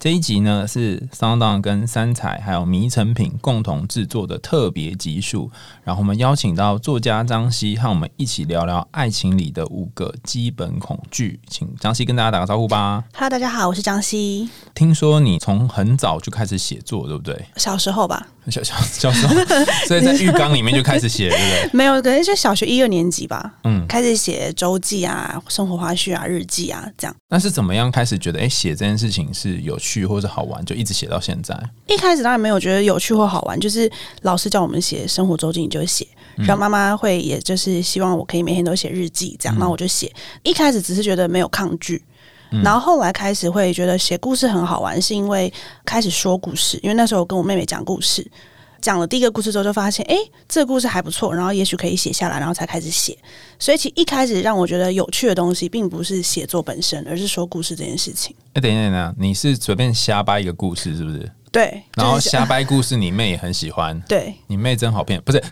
这一集呢是 Sound 跟三彩还有迷成品共同制作的特别集数，然后我们邀请到作家张希和我们一起聊聊爱情里的五个基本恐惧，请张希跟大家打个招呼吧。Hello，大家好，我是张希。听说你从很早就开始写作，对不对？小时候吧，小小小时候，所以在浴缸里面就开始写，对不对？没有，可能是小学一二年级吧，嗯，开始写周记啊、生活花絮啊、日记啊，这样。那是怎么样开始觉得，哎、写这件事情是有趣或者好玩，就一直写到现在？一开始当然没有觉得有趣或好玩，就是老师叫我们写生活周记，你就写。然后妈妈会，也就是希望我可以每天都写日记，这样，那我就写。一开始只是觉得没有抗拒，然后后来开始会觉得写故事很好玩，是因为开始说故事。因为那时候我跟我妹妹讲故事，讲了第一个故事之后，就发现哎，诶这个故事还不错，然后也许可以写下来，然后才开始写。所以其实一开始让我觉得有趣的东西，并不是写作本身，而是说故事这件事情。哎、等一下，等一下，你是随便瞎掰一个故事，是不是？对，然后瞎掰故事，你妹也很喜欢。对，你妹真好骗，不是？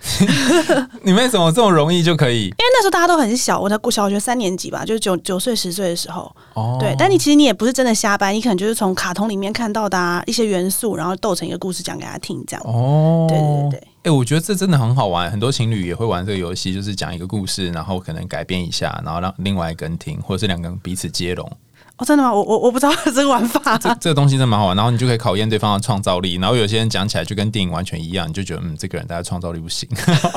你妹怎么这么容易就可以？因为那时候大家都很小，我在小学三年级吧，就是九九岁十岁的时候。哦，对，但你其实你也不是真的瞎掰，你可能就是从卡通里面看到的、啊、一些元素，然后斗成一个故事讲给他听，这样。哦，对对对对。哎、我觉得这真的很好玩，很多情侣也会玩这个游戏，就是讲一个故事，然后可能改编一下，然后让另外一个人听，或者是两个人彼此接龙。哦，真的吗？我我我不知道 这个玩法。这这个东西真的蛮好玩，然后你就可以考验对方的创造力。然后有些人讲起来就跟电影完全一样，你就觉得嗯，这个人大家创造力不行。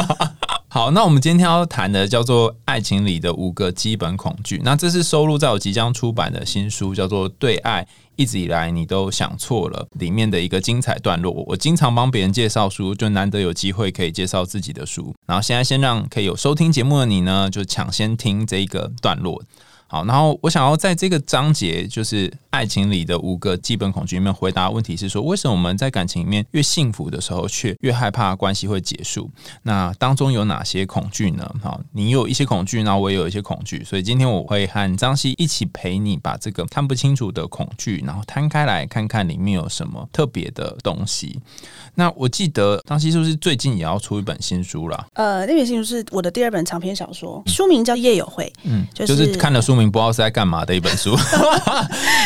好，那我们今天要谈的叫做爱情里的五个基本恐惧。那这是收录在我即将出版的新书，叫做《对爱一直以来你都想错了》里面的一个精彩段落。我经常帮别人介绍书，就难得有机会可以介绍自己的书。然后现在先让可以有收听节目的你呢，就抢先听这一个段落。好，然后我想要在这个章节，就是爱情里的五个基本恐惧里面回答问题是说，为什么我们在感情里面越幸福的时候，却越害怕关系会结束？那当中有哪些恐惧呢？好，你有一些恐惧，那我也有一些恐惧，所以今天我会和张希一起陪你把这个看不清楚的恐惧，然后摊开来看看里面有什么特别的东西。那我记得张希是不是最近也要出一本新书了？呃，那本新书是我的第二本长篇小说，书名叫《夜友会嗯，就就是是看了书名不知道是在干嘛的一本书。》，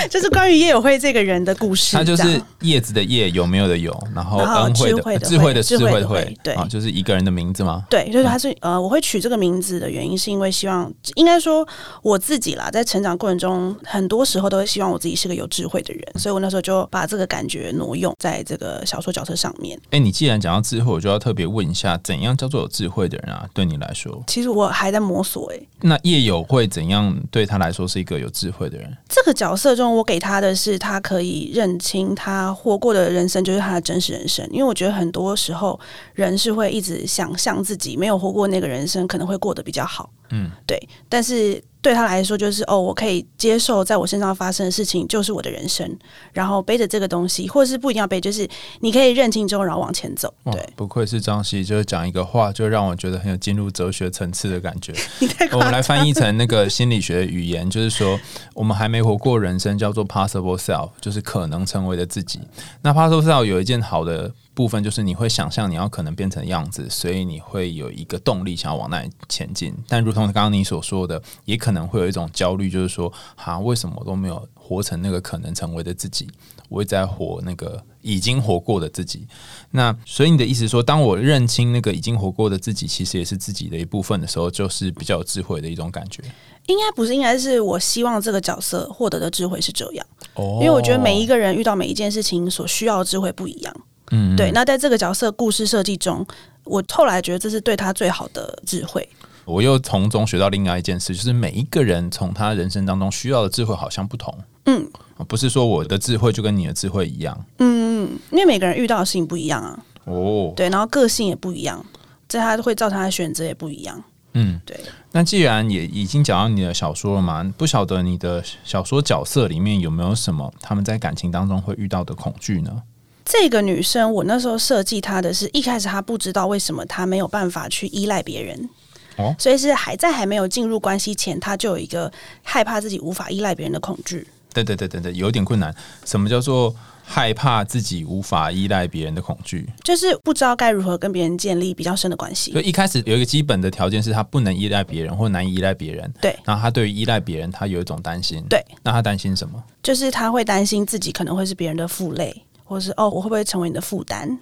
就是关于夜友会这个人的故事。他就是叶子的叶，有没有的有，然后恩惠的智慧的智慧的智慧对啊，就是一个人的名字吗？对，就是他是呃，我会取这个名字的原因，是因为希望，应该说我自己啦，在成长过程中，很多时候都会希望我自己是个有智慧的人，所以我那时候就把这个感觉挪用在这个小说角色上面。哎，你既然讲到智慧，我就要特别问一下，怎样叫做有智慧的人啊？对你来说，其实我还在摸索诶、那叶友会怎样对他来说是一个有智慧的人？这个角色中，我给他的是他可以认清他活过的人生就是他的真实人生，因为我觉得很多时候人是会一直想象自己没有活过那个人生，可能会过得比较好。嗯，对，但是对他来说，就是哦，我可以接受在我身上发生的事情就是我的人生，然后背着这个东西，或者是不一定要背，就是你可以认清之后，然后往前走。对，不愧是张希，就是讲一个话，就让我觉得很有进入哲学层次的感觉。我们来。翻译成那个心理学的语言，就是说，我们还没活过人生，叫做 possible self，就是可能成为的自己。那 possible self 有一件好的部分，就是你会想象你要可能变成的样子，所以你会有一个动力想要往那里前进。但如同刚刚你所说的，也可能会有一种焦虑，就是说，哈，为什么我都没有活成那个可能成为的自己？我一直在活那个已经活过的自己。那所以你的意思说，当我认清那个已经活过的自己，其实也是自己的一部分的时候，就是比较有智慧的一种感觉。应该不是，应该是我希望这个角色获得的智慧是这样，哦因为我觉得每一个人遇到每一件事情所需要的智慧不一样。嗯对，那在这个角色故事设计中，我后来觉得这是对他最好的智慧。我又从中学到另外一件事，就是每一个人从他人生当中需要的智慧好像不同。嗯不是说我的智慧就跟你的智慧一样嗯，因为每个人遇到的事情不一样啊，哦。对，然后个性也不一样，这他会造成他的选择也不一样。嗯，对，那既然也已经讲到你的小说了嘛，不晓得你的小说角色里面有没有什么他们在感情当中会遇到的恐惧呢？这个女生，我那时候设计她的是一开始她不知道为什么她没有办法去依赖别人，哦所以是还在还没有进入关系前，他就有一个害怕自己无法依赖别人的恐惧。对对对对对，有点困难。什么叫做害怕自己无法依赖别人的恐惧？就是不知道该如何跟别人建立比较深的关系所。以一开始有一个基本的条件是他不能依赖别人或难以依赖别人。对然后他对于依赖别人，他有一种担心。对，那他担心什么？就是他会担心自己可能会是别人的负累，或是哦，我会不会成为你的负担？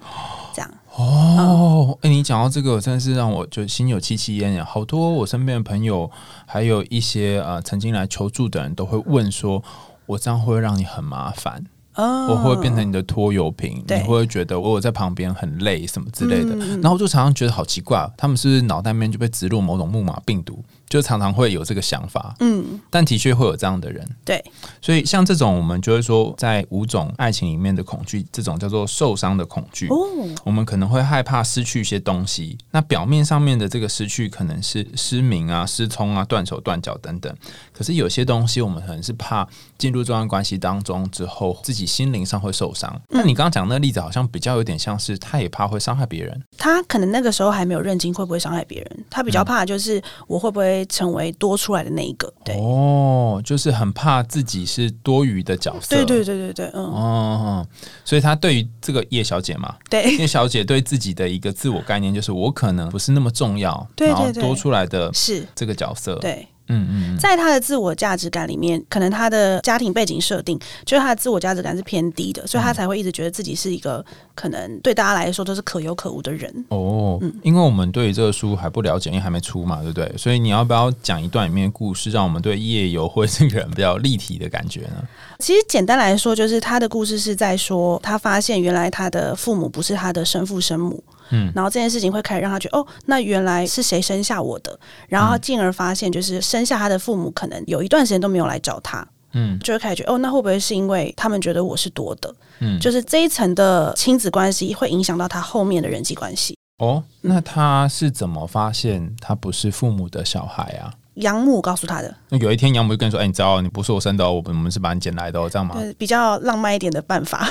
这样，哦，哎、你讲到这个，真的是让我就心有戚戚焉呀。好多我身边的朋友，还有一些呃曾经来求助的人，都会问说：“我这样会不会让你很麻烦？哦我会变成你的拖油瓶？你会觉得我有在旁边很累什么之类的？”嗯然后我就常常觉得好奇怪，他们是不是脑袋里面就被植入某种木马病毒，就常常会有这个想法。嗯，但的确会有这样的人，对，所以像这种，我们就会说，在五种爱情里面的恐惧，这种叫做受伤的恐惧。哦，我们可能会害怕失去一些东西。那表面上面的这个失去，可能是失明啊、失聪啊、断手断脚等等。可是有些东西，我们可能是怕进入这段关系当中之后，自己心灵上会受伤。那你刚刚讲那个例子，好像比较有点像是他也怕会伤害别人。他可能那个时候还没有认清会不会伤害别人，他比较怕就是我会不会成为多出来的那一个。对，哦，就是很怕自己是多余的角色。对对对对对，嗯，哦，所以他对于这个叶小姐嘛，对，叶小姐对自己的一个自我概念就是我可能不是那么重要，对对对然后多出来的是，这个角色，对。嗯嗯嗯，在他的自我价值感里面，可能他的家庭背景设定，就是他的自我价值感是偏低的，所以他才会一直觉得自己是一个可能对大家来说都是可有可无的人。哦，因为我们对于这个书还不了解，因为还没出嘛，对不对？所以你要不要讲一段里面的故事，让我们对夜游会这个人比较立体的感觉呢？其实简单来说，就是他的故事是在说，他发现原来他的父母不是他的生父生母，嗯然后这件事情会开始让他觉得，哦，那原来是谁生下我的？然后进而发现，就是生下他的父母可能有一段时间都没有来找他，嗯就会开始觉得，哦，那会不会是因为他们觉得我是多的？嗯，就是这一层的亲子关系会影响到他后面的人际关系。哦，那他是怎么发现他不是父母的小孩啊？养母告诉他的，那有一天养母就跟你说：“哎、你知道你不是我生的、哦，我我们是把你捡来的、哦，这样吗呃，比较浪漫一点的办法，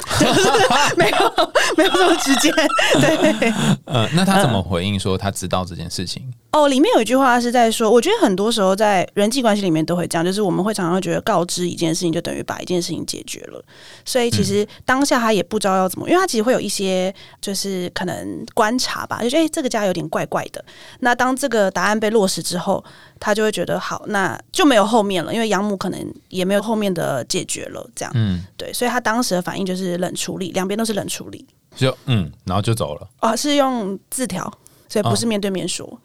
没有没有这么直接。对，？” 呃，那他怎么回应说他知道这件事情？哦，里面有一句话是在说，我觉得很多时候在人际关系里面都会这样，就是我们会常常会觉得告知一件事情就等于把一件事情解决了，所以其实当下他也不知道要怎么，因为他其实会有一些就是可能观察吧，就觉得哎、这个家有点怪怪的。那当这个答案被落实之后，他就会觉得好，那就没有后面了，因为养母可能也没有后面的解决了，这样。嗯，对，所以他当时的反应就是冷处理，两边都是冷处理，就嗯，然后就走了。哦，是用字条，所以不是面对面说，哦，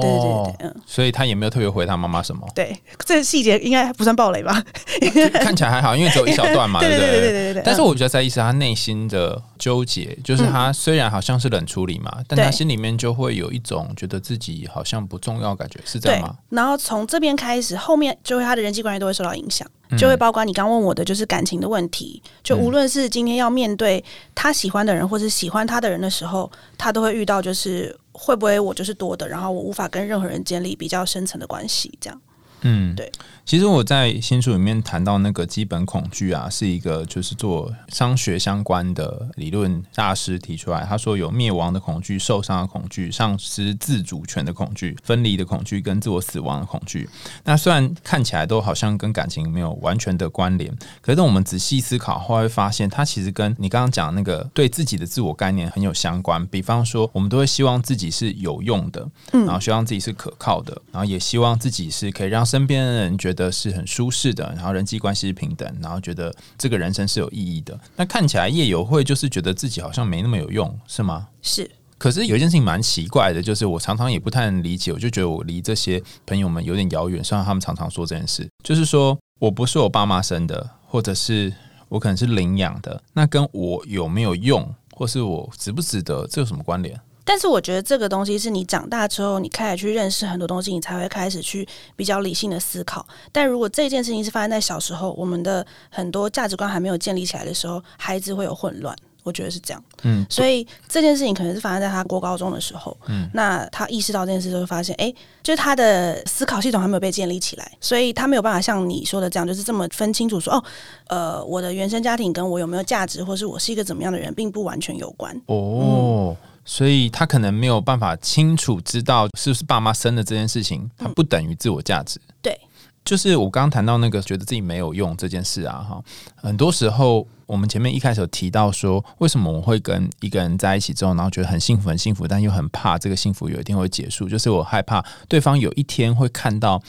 对对对对，嗯。所以他也没有特别回他妈妈什么，对，这个细节应该不算暴雷吧？就看起来还好，因为只有一小段嘛，对不对对对对对但是我觉得在意是他内心的纠结，就是他虽然好像是冷处理嘛，但他心里面就会有一种觉得自己好像不重要，感觉是这样吗？，然后从这边开始，后面就会他的人际关系都会受到影响，嗯就会包括你刚问我的，就是感情的问题。就无论是今天要面对他喜欢的人，或是喜欢他的人的时候，他都会遇到，就是会不会我就是多的，然后我无法跟任何人建立比较深层的关系，这样。嗯，对。其实我在新书里面谈到那个基本恐惧啊，是一个就是做商学相关的理论大师提出来。他说有灭亡的恐惧、受伤的恐惧、丧失自主权的恐惧、分离的恐惧跟自我死亡的恐惧。那虽然看起来都好像跟感情没有完全的关联，可是我们仔细思考后，会发现它其实跟你刚刚讲那个对自己的自我概念很有相关。比方说，我们都会希望自己是有用的，然后希望自己是可靠的，然后也希望自己是可以让身边的人觉得是很舒适的，然后人际关系是平等，然后觉得这个人生是有意义的。那看起来夜友会就是觉得自己好像没那么有用，是吗？是，可是有一件事情蛮奇怪的，就是我常常也不太能理解，我就觉得我离这些朋友们有点遥远。虽然他们常常说这件事，就是说我不是我爸妈生的，或者是我可能是领养的，那跟我有没有用，或是我值不值得，这有什么关联？但是我觉得这个东西是你长大之后，你开始去认识很多东西，你才会开始去比较理性的思考。但如果这件事情是发生在小时候，我们的很多价值观还没有建立起来的时候，孩子会有混乱。我觉得是这样，嗯，所以这件事情可能是发生在他过高中的时候，嗯那他意识到这件事就会，发现，哎、就是他的思考系统还没有被建立起来，所以他没有办法像你说的这样，就是这么分清楚说，哦，呃，我的原生家庭跟我有没有价值，或是我是一个怎么样的人，并不完全有关。哦，所以他可能没有办法清楚知道是不是爸妈生的这件事情，它不等于自我价值。对，就是我刚刚谈到那个觉得自己没有用这件事啊，哈，很多时候我们前面一开始有提到说，为什么我会跟一个人在一起之后，然后觉得很幸福很幸福，但又很怕这个幸福有一天会结束，就是我害怕对方有一天会看到，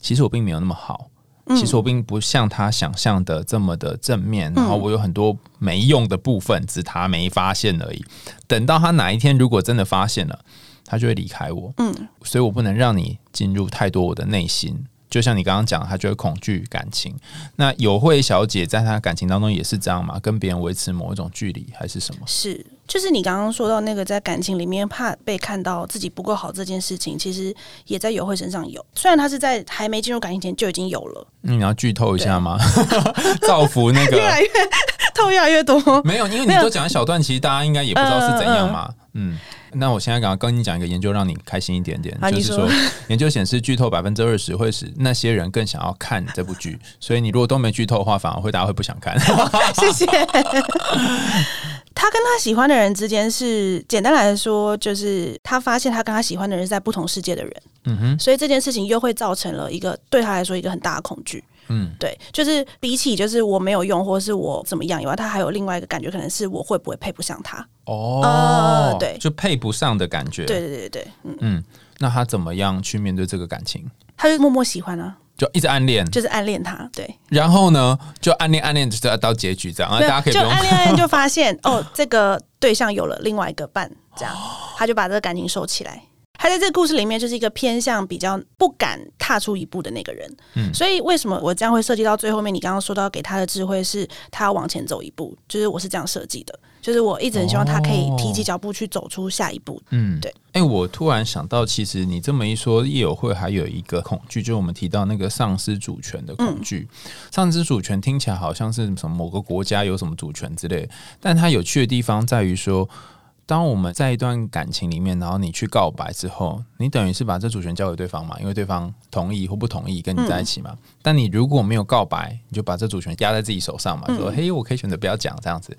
其实我并没有那么好。其实我并不像他想象的这么的正面，然后我有很多没用的部分，只他没发现而已。等到他哪一天如果真的发现了，他就会离开我。嗯，所以我不能让你进入太多我的内心。就像你刚刚讲，他就会恐惧感情。那有慧小姐在她感情当中也是这样吗？跟别人维持某一种距离，还是什么？是，就是你刚刚说到那个在感情里面怕被看到自己不够好这件事情，其实也在有慧身上有。虽然她是在还没进入感情前就已经有了。嗯，你要剧透一下吗？造福那个 越来越透越来越多。没有，因为你都讲一小段，其实大家应该也不知道是怎样嘛。嗯。那我现在刚刚跟你讲一个研究，让你开心一点点，就是说，研究显示剧透百分之二十会使那些人更想要看这部剧，所以你如果都没剧透的话，反而会大家会不想看。谢谢。他跟他喜欢的人之间是简单来说，就是他发现他跟他喜欢的人是在不同世界的人，嗯哼，所以这件事情又会造成了一个对他来说一个很大的恐惧。嗯，对，就是比起就是我没有用，或者是我怎么样以外，他还有另外一个感觉，可能是我会不会配不上他？哦，对，就配不上的感觉。对对对对，嗯嗯，那他怎么样去面对这个感情？他就默默喜欢啊，就一直暗恋，就是暗恋他。对，然后呢，就暗恋暗恋，就要到结局这样，大家可以就暗恋暗恋，就发现哦，这个对象有了另外一个伴，这样他就把这个感情收起来。他在这个故事里面就是一个偏向比较不敢踏出一步的那个人，嗯，所以为什么我这样会涉及到最后面？你刚刚说到给他的智慧是他要往前走一步，就是我是这样设计的，就是我一直很希望他可以提起脚步去走出下一步。嗯，对。哎，我突然想到，其实你这么一说，业友会还有一个恐惧，就是我们提到那个丧失主权的恐惧。丧失主权听起来好像是什么某个国家有什么主权之类，但它有趣的地方在于说。当我们在一段感情里面，然后你去告白之后，你等于是把这主权交给对方嘛？因为对方同意或不同意跟你在一起嘛。但你如果没有告白，你就把这主权压在自己手上嘛？说嘿，我可以选择不要讲这样子，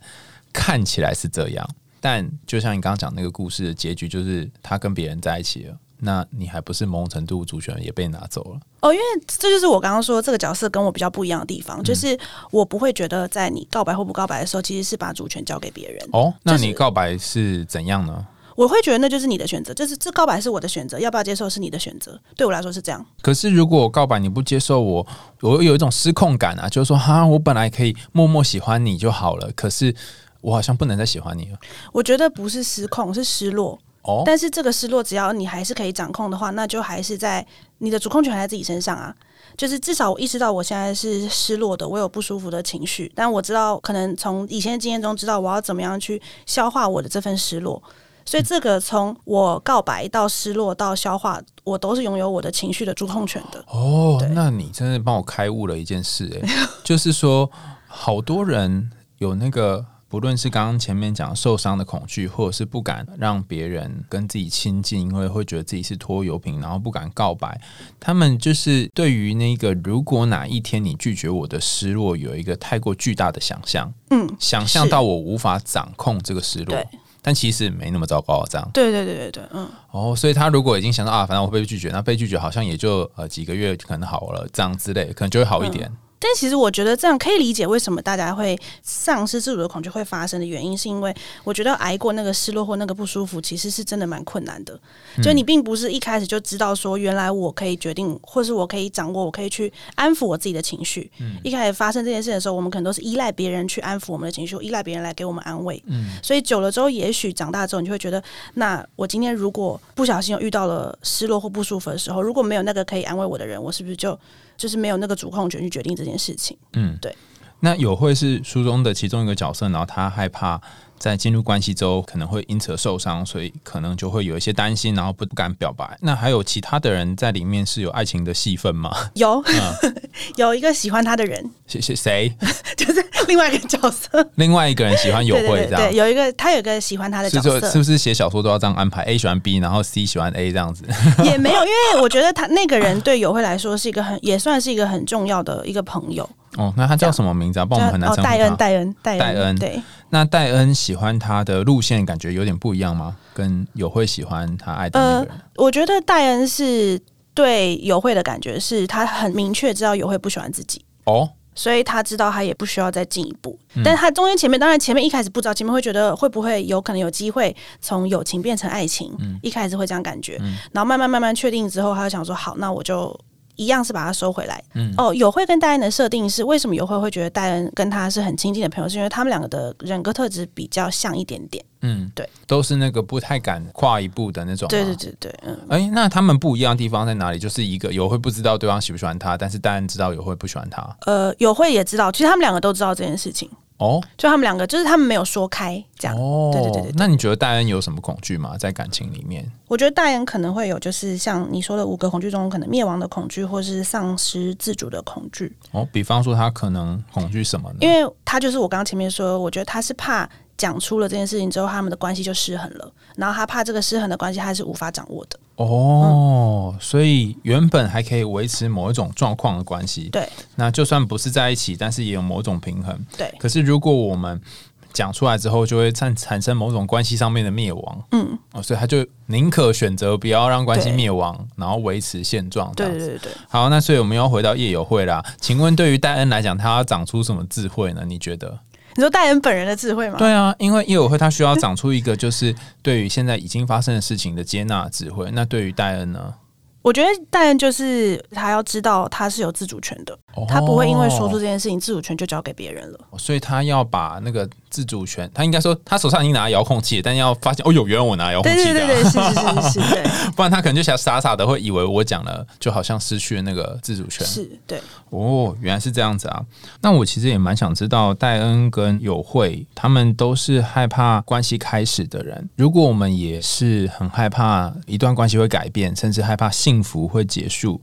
看起来是这样。但就像你刚刚讲那个故事的结局，就是他跟别人在一起了。那你还不是某种程度主权也被拿走了？哦，因为这就是我刚刚说这个角色跟我比较不一样的地方，就是我不会觉得在你告白或不告白的时候，其实是把主权交给别人。哦，那你告白是怎样呢？我会觉得那就是你的选择，就是这告白是我的选择，要不要接受是你的选择。对我来说是这样。可是如果我告白你不接受我，我有一种失控感啊，就是说哈，我本来可以默默喜欢你就好了，可是我好像不能再喜欢你了。我觉得不是失控，是失落。哦，但是这个失落，只要你还是可以掌控的话，那就还是在你的主控权还在自己身上啊。就是至少我意识到我现在是失落的，我有不舒服的情绪，但我知道可能从以前的经验中知道我要怎么样去消化我的这份失落。所以这个从我告白到失落到消化，我都是拥有我的情绪的主控权的。哦，那你真的帮我开悟了一件事，哎，就是说好多人有那个。不论是刚刚前面讲受伤的恐惧，或者是不敢让别人跟自己亲近，因为会觉得自己是拖油瓶，然后不敢告白，他们就是对于那个如果哪一天你拒绝我的失落，有一个太过巨大的想象，嗯，想象到我无法掌控这个失落，但其实没那么糟糕，这样，对对对对对，嗯，哦，所以他如果已经想到啊，反正我被拒绝，那被拒绝好像也就呃几个月可能好了，这样之类，可能就会好一点。但其实我觉得这样可以理解为什么大家会丧失自主的恐惧会发生的原因，是因为我觉得挨过那个失落或那个不舒服，其实是真的蛮困难的。就你并不是一开始就知道说，原来我可以决定，或是我可以掌握，我可以去安抚我自己的情绪。一开始发生这件事的时候，我们可能都是依赖别人去安抚我们的情绪，依赖别人来给我们安慰。嗯，所以久了之后，也许长大之后，你就会觉得，那我今天如果不小心遇到了失落或不舒服的时候，如果没有那个可以安慰我的人，我是不是就？就是没有那个主控权去决定这件事情。嗯，对。那有会是书中的其中一个角色，然后他害怕。在进入关系之后，可能会因此受伤，所以可能就会有一些担心，然后不不敢表白。那还有其他的人在里面是有爱情的戏份吗？有，有一个喜欢他的人，谁谁谁？就是另外一个角色。另外一个人喜欢有会这样，对，有一个他有一个喜欢他的角色，是不是写小说都要这样安排？A 喜欢 B，然后 C 喜欢 A 这样子？也没有，因为我觉得他那个人对有会来说是一个很也算是一个很重要的一个朋友。哦，那他叫什么名字啊？帮我们很难称呼戴恩，戴恩，戴恩，戴恩。对。那戴恩喜欢他的路线，感觉有点不一样吗？跟友会喜欢他爱的那个人？我觉得戴恩是对友会的感觉是他很明确知道友会不喜欢自己哦，所以他知道他也不需要再进一步。但他中间前面当然前面一开始不知道，前面会觉得会不会有可能有机会从友情变成爱情，嗯一开始会这样感觉，然后慢慢慢慢确定之后，他就想说好，那我就。一样是把它收回来。嗯，哦，友会跟戴恩的设定是为什么友会会觉得戴恩跟他是很亲近的朋友，是因为他们两个的人格特质比较像一点点。嗯，对，都是那个不太敢跨一步的那种。对对对对，嗯。哎，那他们不一样的地方在哪里？就是一个友会不知道对方喜不喜欢他，但是戴恩知道友会不喜欢他。呃，友会也知道，其实他们两个都知道这件事情。哦，就他们两个，就是他们没有说开这样。哦，对对对对。那你觉得戴恩有什么恐惧吗？在感情里面？我觉得戴恩可能会有，就是像你说的五个恐惧中，可能灭亡的恐惧，或是丧失自主的恐惧。哦，比方说他可能恐惧什么呢？因为他就是我刚刚前面说，我觉得他是怕讲出了这件事情之后，他们的关系就失衡了，然后他怕这个失衡的关系他是无法掌握的。哦，所以原本还可以维持某一种状况的关系，对，那就算不是在一起，但是也有某种平衡，对。可是如果我们讲出来之后，就会产产生某种关系上面的灭亡，嗯，哦，所以他就宁可选择不要让关系灭亡，然后维持现状，对对对。好，那所以我们要回到夜友会啦。请问对于戴恩来讲，他要长出什么智慧呢？你觉得？你说戴恩本人的智慧吗？对啊，因为业委会他需要长出一个，就是对于现在已经发生的事情的接纳智慧。那对于戴恩呢？我觉得戴恩就是他要知道他是有自主权的，他不会因为说出这件事情，自主权就交给别人了。所以他要把那个。自主权，他应该说他手上已经拿遥控器，但要发现哦，有原来我拿遥控器的，对对对，是是是是，对，不然他可能就想傻傻的会以为我讲了，就好像失去了那个自主权，是对。哦，原来是这样子啊。那我其实也蛮想知道，戴恩跟友慧他们都是害怕关系开始的人。如果我们也是很害怕一段关系会改变，甚至害怕幸福会结束。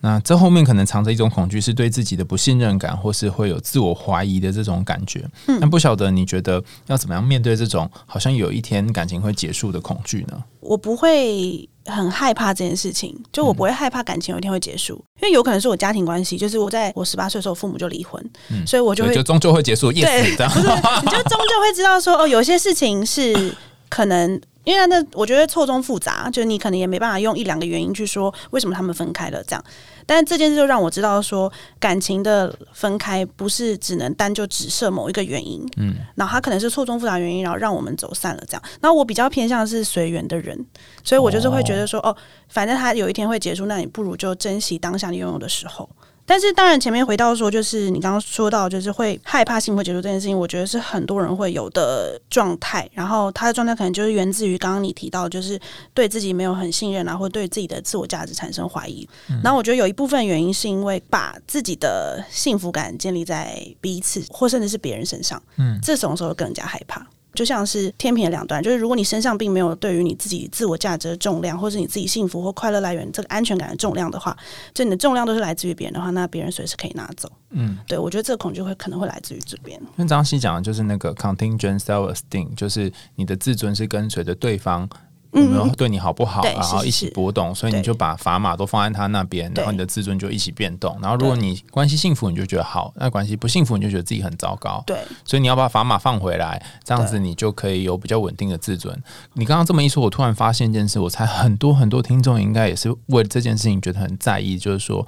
那这后面可能藏着一种恐惧，是对自己的不信任感，或是会有自我怀疑的这种感觉。嗯，那不晓得你觉得要怎么样面对这种好像有一天感情会结束的恐惧呢？我不会很害怕这件事情，就我不会害怕感情有一天会结束，因为有可能是我家庭关系，就是我在我十八岁的时候父母就离婚，所以我就会就终究会结束。对，不是，你就终究会知道说哦，有些事情是可能。因为那我觉得错综复杂，就是你可能也没办法用一两个原因去说为什么他们分开了这样。但是这件事就让我知道说，感情的分开不是只能单就只设某一个原因，嗯，然后它可能是错综复杂原因，然后让我们走散了这样。那我比较偏向是随缘的人，所以我就是会觉得说，哦，反正他有一天会结束，那你不如就珍惜当下你拥有的时候。但是，当然，前面回到说，就是你刚刚说到，就是会害怕幸福结束这件事情，我觉得是很多人会有的状态。然后，他的状态可能就是源自于刚刚你提到，就是对自己没有很信任啊，或对自己的自我价值产生怀疑。然后，我觉得有一部分原因是因为把自己的幸福感建立在彼此或甚至是别人身上，嗯，这种时候更加害怕。就像是天平的两端，就是如果你身上并没有对于你自己自我价值的重量，或是你自己幸福或快乐来源这个安全感的重量的话，就你的重量都是来自于别人的话，那别人随时可以拿走。嗯，对，我觉得这个恐惧会可能会来自于这边。因为张希讲的就是那个 contingent self esteem，就是你的自尊是跟随着对方。有没有对你好不好，然后一起波动，所以你就把砝码都放在他那边，然后你的自尊就一起变动。然后如果你关系幸福，你就觉得好；那关系不幸福，你就觉得自己很糟糕。对，所以你要把砝码放回来，这样子你就可以有比较稳定的自尊。你刚刚这么一说，我突然发现一件事，我猜很多很多听众应该也是为了这件事情觉得很在意，就是说，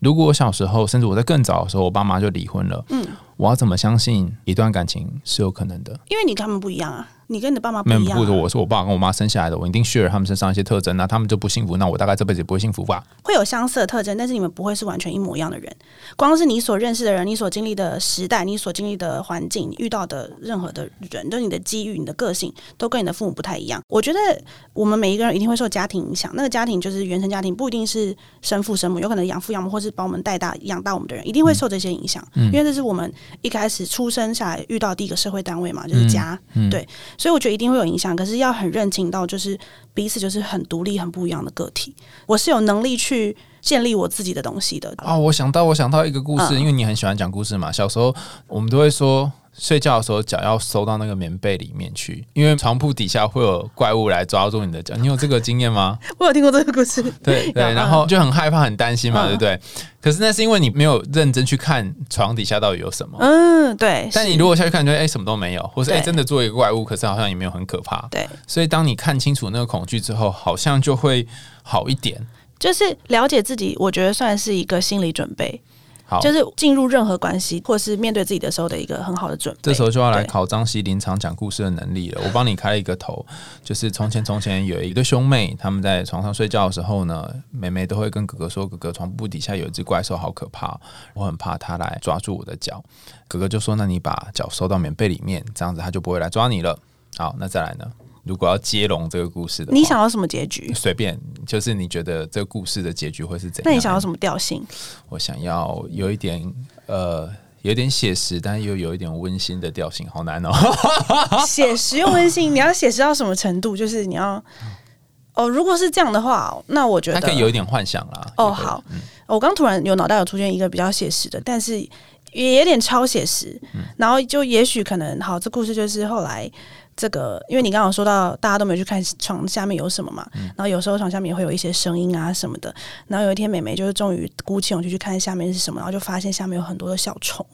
如果我小时候，甚至我在更早的时候，我爸妈就离婚了，嗯，我要怎么相信一段感情是有可能的？因为你跟他们不一样啊。你跟你的爸妈不一样。不，我是我爸跟我妈生下来的，我一定 share 他们身上一些特征，那他们就不幸福，那我大概这辈子也不会幸福吧？会有相似的特征，但是你们不会是完全一模一样的人。光是你所认识的人，你所经历的时代，你所经历的环境，你遇到的任何的人，就你的机遇、你的个性，都跟你的父母不太一样。我觉得我们每一个人一定会受家庭影响，那个家庭就是原生家庭，不一定是生父生母，有可能养父养母，或是把我们带大养大我们的人，一定会受这些影响。因为这是我们一开始出生下来遇到第一个社会单位嘛，就是家。嗯对，所以我觉得一定会有影。响，可是要很认清到，就是彼此就是很独立、很不一样的个体。我是有能力去建立我自己的东西的。哦，我想到，我想到一个故事，因为你很喜欢讲故事嘛。小时候我们都会说，睡觉的时候脚要收到那个棉被里面去，因为床铺底下会有怪物来抓住你的脚。你有这个经验吗？我有听过这个故事。对 对，然后就很害怕、很担心嘛，对不对？可是那是因为你没有认真去看床底下到底有什么。嗯，对。但你如果下去看，就哎什么都没有，或是哎真的做一个怪物，可是好像也没有很可怕。对。所以当你看清楚那个恐惧之后，好像就会好一点。就是了解自己，我觉得算是一个心理准备。就是进入任何关系，或是面对自己的时候的一个很好的准备。这时候就要来考张希临场讲故事的能力了。我帮你开了一个头，就是从前从前有一对兄妹，他们在床上睡觉的时候呢，妹妹都会跟哥哥说：“哥哥，床铺底下有一只怪兽，好可怕，我很怕它来抓住我的脚。”哥哥就说：“那你把脚收到棉被里面，这样子他就不会来抓你了。”好，那再来呢？如果要接龙这个故事的，你想要什么结局？随便，就是你觉得这个故事的结局会是怎样？那你想要什么调性？我想要有一点呃，有点写实，但又有一点温馨的调性，好难哦。写实又温馨，你要写实到什么程度？就是你要哦，如果是这样的话，那我觉得可以有一点幻想啦。哦，好，我刚突然有脑袋有出现一个比较写实的，但是也有点超写实。然后就也许可能好，这故事就是后来。这个，因为你刚刚说到大家都没有去看床下面有什么嘛，然后有时候床下面也会有一些声音啊什么的，然后有一天美美就是终于鼓起勇气去看下面是什么，然后就发现下面有很多的小虫。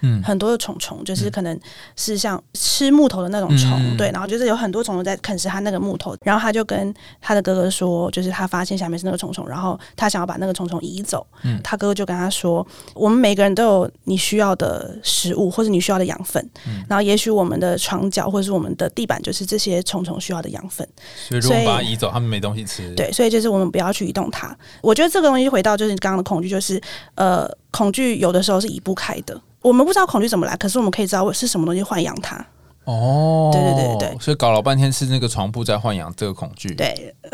嗯，很多的虫虫就是可能是像吃木头的那种虫，对，然后就是有很多虫虫在啃食他那个木头，然后他就跟他的哥哥说，就是他发现下面是那个虫虫，然后他想要把那个虫虫移走。嗯，他哥哥就跟他说，我们每个人都有你需要的食物或者你需要的养分，嗯，然后也许我们的床脚或者是我们的地板就是这些虫虫需要的养分，所以如果把它移走，他们没东西吃。对，所以就是我们不要去移动它。我觉得这个东西回到就是刚刚的恐惧，就是呃，恐惧有的时候是移不开的。我们不知道恐惧怎么来，可是我们可以知道是什么东西豢养它。哦，对对对对对，所以搞了半天是那个床铺在豢养这个恐惧。对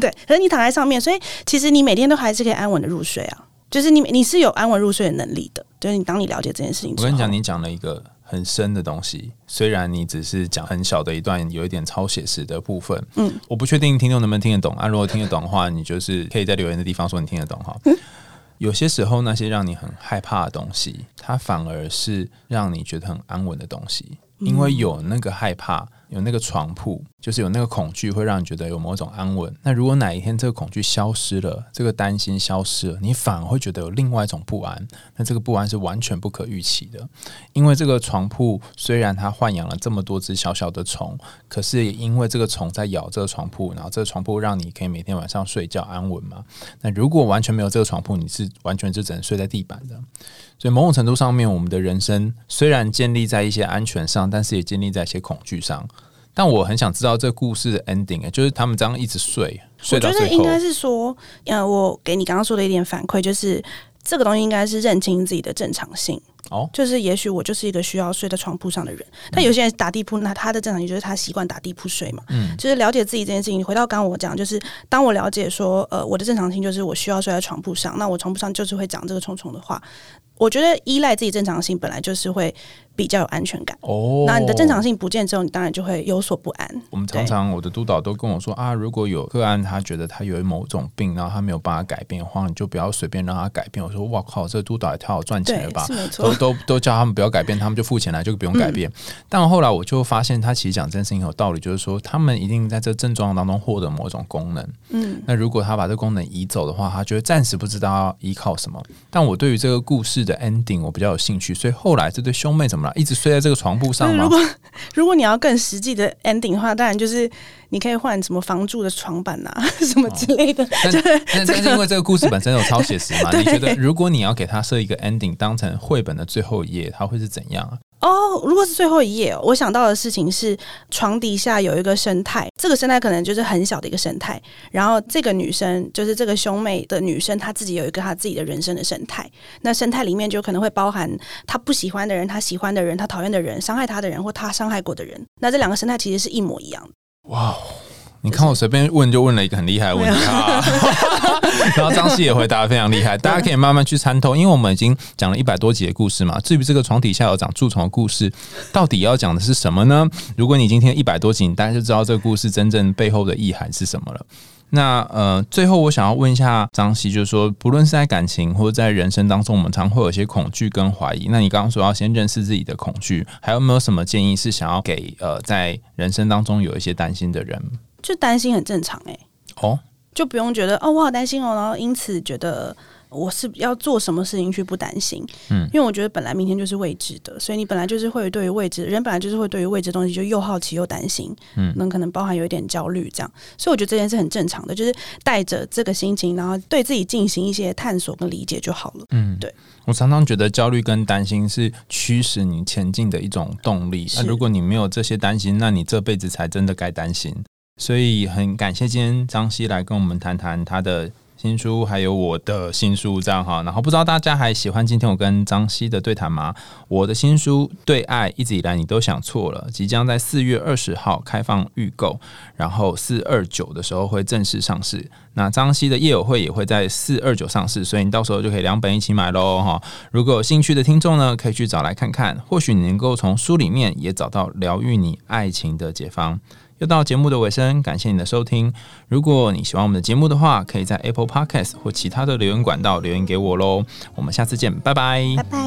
对，可是你躺在上面，所以其实你每天都还是可以安稳的入睡啊。就是你你是有安稳入睡的能力的。就是你当你了解这件事情，我跟你讲，你讲了一个很深的东西，虽然你只是讲很小的一段，有一点超写实的部分。嗯，我不确定听众能不能听得懂啊。如果听得懂的话，你就是可以在留言的地方说你听得懂哈。有些时候，那些让你很害怕的东西，它反而是让你觉得很安稳的东西，因为有那个害怕。有那个床铺，就是有那个恐惧，会让你觉得有某种安稳。那如果哪一天这个恐惧消失了，这个担心消失了，你反而会觉得有另外一种不安。那这个不安是完全不可预期的，因为这个床铺虽然它豢养了这么多只小小的虫，可是也因为这个虫在咬这个床铺，然后这个床铺让你可以每天晚上睡觉安稳嘛。那如果完全没有这个床铺，你是完全就只能睡在地板的。所以某种程度上面，我们的人生虽然建立在一些安全上，但是也建立在一些恐惧上。但我很想知道这故事的 ending，就是他们这样一直睡，睡到我觉得。应该是说，呃，我给你刚刚说的一点反馈，就是这个东西应该是认清自己的正常性。哦，就是也许我就是一个需要睡在床铺上的人，但有些人打地铺，那他的正常性就是他习惯打地铺睡嘛。嗯，就是了解自己这件事情。回到刚刚我讲，就是当我了解说，呃，我的正常性就是我需要睡在床铺上，那我床铺上就是会讲这个虫虫的话。我觉得依赖自己正常性本来就是会比较有安全感。哦，那你的正常性不见之后，你当然就会有所不安。我们常常我的督导都跟我说啊，如果有个案他觉得他有某种病，然后他没有办法改变的话，你就不要随便让他改变。我说哇靠，这督导也太好赚钱了吧？都都都叫他们不要改变，他们就付钱来就不用改变。但后来我就发现，他其实讲这件事情有道理，就是说他们一定在这症状当中获得某种功能。嗯，那如果他把这功能移走的话，他觉得暂时不知道要依靠什么。但我对于这个故事。的 ending 我比较有兴趣，所以后来这对兄妹怎么了？一直睡在这个床铺上吗？如果如果你要更实际的 ending 的话，当然就是你可以换什么房住的床板啊，什么之类的。但 但是因为这个故事本身有超写实嘛？你觉得如果你要给他设一个 ending，当成绘本的最后一页，它会是怎样啊？哦，如果是最后一页，我想到的事情是床底下有一个生态，这个生态可能就是很小的一个生态。然后这个女生就是这个兄妹的女生，她自己有一个她自己的人生的生态。那生态里面就可能会包含她不喜欢的人、她喜欢的人、她讨厌的人、伤害她的人或她伤害过的人。那这两个生态其实是一模一样的。哇。你看我随便问就问了一个很厉害的问题啊，然后张希也回答的非常厉害，大家可以慢慢去参透，因为我们已经讲了一百多集的故事嘛。至于这个床底下有长蛀虫的故事，到底要讲的是什么呢？如果你今天一百多集，你大概就知道这个故事真正背后的意涵是什么了。那呃，最后我想要问一下张希，就是说，不论是在感情或者在人生当中，我们常会有一些恐惧跟怀疑。那你刚刚说要先认识自己的恐惧，还有没有什么建议是想要给呃，在人生当中有一些担心的人？就担心很正常哎、哦，就不用觉得哦，我好担心哦，然后因此觉得我是要做什么事情去不担心，嗯因为我觉得本来明天就是未知的，所以你本来就是会对于未知，人本来就是会对于未知的东西就又好奇又担心，嗯那可能包含有一点焦虑这样，所以我觉得这件事很正常的，就是带着这个心情，然后对自己进行一些探索跟理解就好了。嗯，对。我常常觉得焦虑跟担心是驱使你前进的一种动力。那是如果你没有这些担心，那你这辈子才真的该担心。所以很感谢今天张希来跟我们谈谈他的新书，还有我的新书，这样哈。然后不知道大家还喜欢今天我跟张希的对谈吗？我的新书《对爱一直以来你都想错了》，即将在四月二十号开放预购，然后四二九的时候会正式上市。那张希的业友会也会在四二九上市，所以你到时候就可以两本一起买喽哈。如果有兴趣的听众呢，可以去找来看看，或许你能够从书里面也找到疗愈你爱情的解方。又到节目的尾声感谢你的收听。如果你喜欢我们的节目的话可以在 apple podcast 或其他的留言管道留言给我喽我们下次见拜拜。拜拜。